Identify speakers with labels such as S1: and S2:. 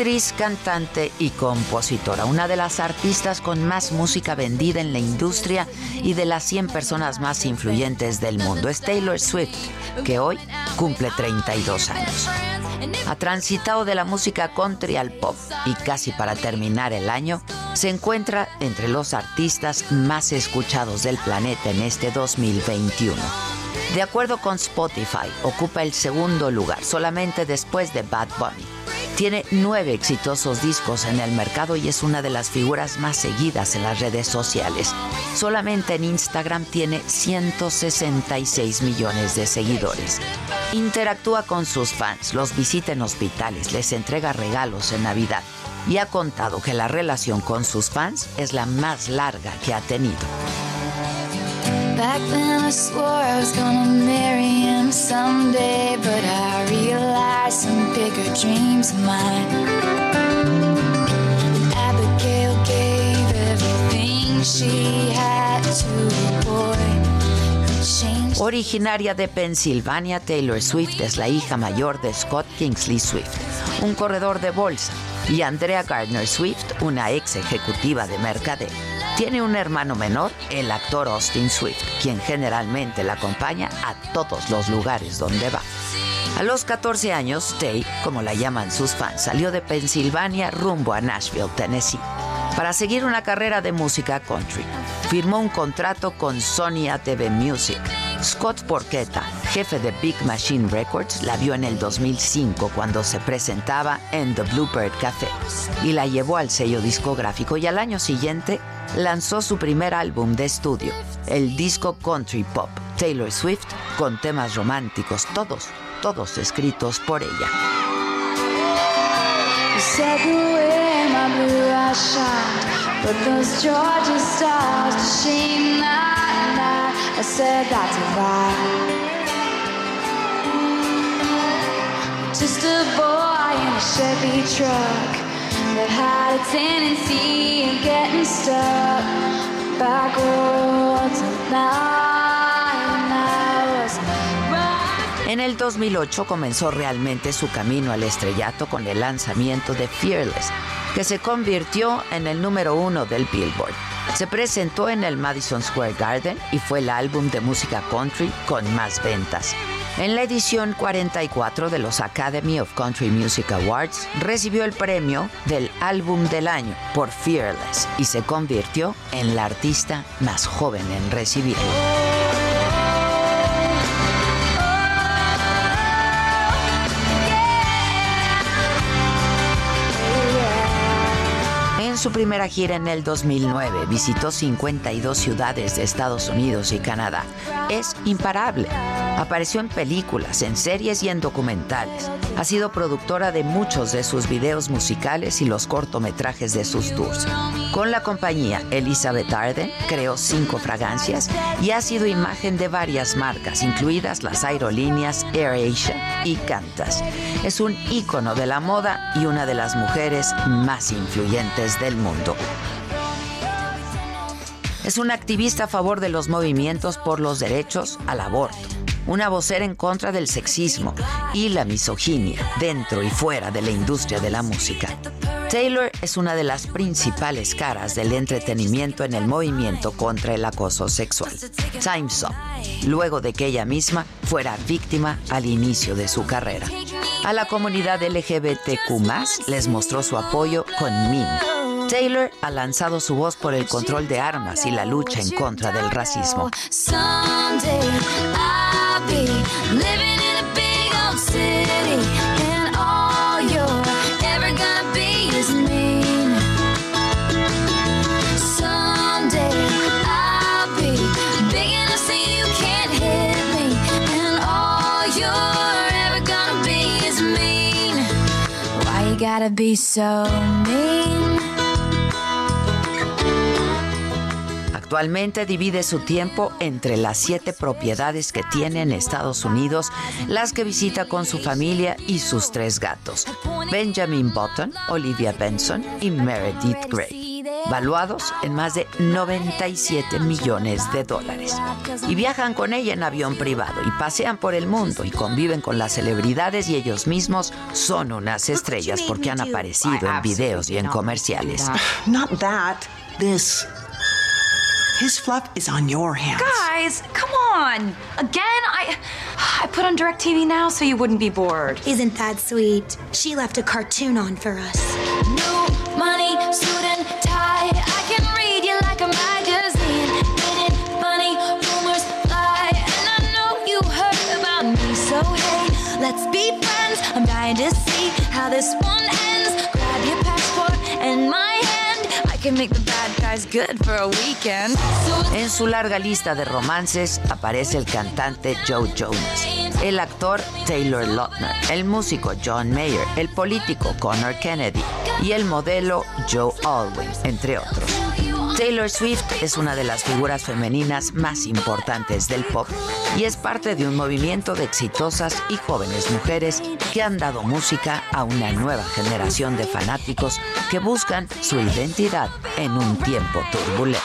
S1: Actriz, cantante y compositora, una de las artistas con más música vendida en la industria y de las 100 personas más influyentes del mundo. Es Taylor Swift, que hoy cumple 32 años. Ha transitado de la música country al pop y casi para terminar el año se encuentra entre los artistas más escuchados del planeta en este 2021. De acuerdo con Spotify, ocupa el segundo lugar, solamente después de Bad Bunny. Tiene nueve exitosos discos en el mercado y es una de las figuras más seguidas en las redes sociales. Solamente en Instagram tiene 166 millones de seguidores. Interactúa con sus fans, los visita en hospitales, les entrega regalos en Navidad y ha contado que la relación con sus fans es la más larga que ha tenido.
S2: Back then I swore I was gonna marry him someday, but I realized some bigger dreams of mine. Abigail gave everything she had to a boy.
S1: Originaria de Pensilvania, Taylor Swift es la hija mayor de Scott Kingsley Swift, un corredor de bolsa, y Andrea Gardner Swift, una ex ejecutiva de mercadeo. Tiene un hermano menor, el actor Austin Swift, quien generalmente la acompaña a todos los lugares donde va. A los 14 años, Tay, como la llaman sus fans, salió de Pensilvania rumbo a Nashville, Tennessee, para seguir una carrera de música country. Firmó un contrato con Sony ATV Music. Scott Porchetta, jefe de Big Machine Records, la vio en el 2005 cuando se presentaba en The Bluebird Café y la llevó al sello discográfico y al año siguiente lanzó su primer álbum de estudio, el disco Country Pop, Taylor Swift, con temas románticos, todos, todos escritos por ella.
S2: Just a boy in a Chevy truck.
S1: En el 2008 comenzó realmente su camino al estrellato con el lanzamiento de Fearless, que se convirtió en el número uno del Billboard. Se presentó en el Madison Square Garden y fue el álbum de música country con más ventas. En la edición 44 de los Academy of Country Music Awards, recibió el premio del álbum del año por Fearless y se convirtió en la artista más joven en recibirlo. su primera gira en el 2009 visitó 52 ciudades de Estados Unidos y Canadá. Es imparable. Apareció en películas, en series y en documentales. Ha sido productora de muchos de sus videos musicales y los cortometrajes de sus tours. Con la compañía Elizabeth Arden creó cinco fragancias y ha sido imagen de varias marcas, incluidas las aerolíneas AirAsia y Qantas. Es un ícono de la moda y una de las mujeres más influyentes del mundo. Es un activista a favor de los movimientos por los derechos al aborto, una vocera en contra del sexismo y la misoginia dentro y fuera de la industria de la música. Taylor es una de las principales caras del entretenimiento en el movimiento contra el acoso sexual. Time's Up, luego de que ella misma fuera víctima al inicio de su carrera. A la comunidad LGBTQ les mostró su apoyo con Mean. Taylor ha lanzado su voz por el control de armas y la lucha en contra del racismo.
S2: Be living in a big old city, and all you're ever gonna be is mean. Someday I'll be big enough so you can't hit me, and all you're ever gonna be is mean. Why you gotta be so mean?
S1: Actualmente divide su tiempo entre las siete propiedades que tiene en Estados Unidos, las que visita con su familia y sus tres gatos, Benjamin Button, Olivia Benson y Meredith Grey valuados en más de 97 millones de dólares. Y viajan con ella en avión privado y pasean por el mundo y conviven con las celebridades y ellos mismos son unas estrellas porque han aparecido en videos y en comerciales.
S3: Not that. This. His fluff is on your hands.
S2: Guys, come on. Again, I I put on
S4: DirecTV now so you wouldn't be bored.
S5: Isn't that sweet? She left a cartoon on for us.
S2: No money, student tie. I can read you like a magazine. Minute, money, rumors lie. And I know you heard about me, so hey, Let's be friends. I'm dying to see how this one ends. Grab your passport and my hand. I can make the bad
S1: En su larga lista de romances aparece el cantante Joe Jonas, el actor Taylor Lautner, el músico John Mayer, el político Connor Kennedy y el modelo Joe Alwyn, entre otros. Taylor Swift es una de las figuras femeninas más importantes del pop y es parte de un movimiento de exitosas y jóvenes mujeres que han dado música a una nueva generación de fanáticos que buscan su identidad en un tiempo turbulento.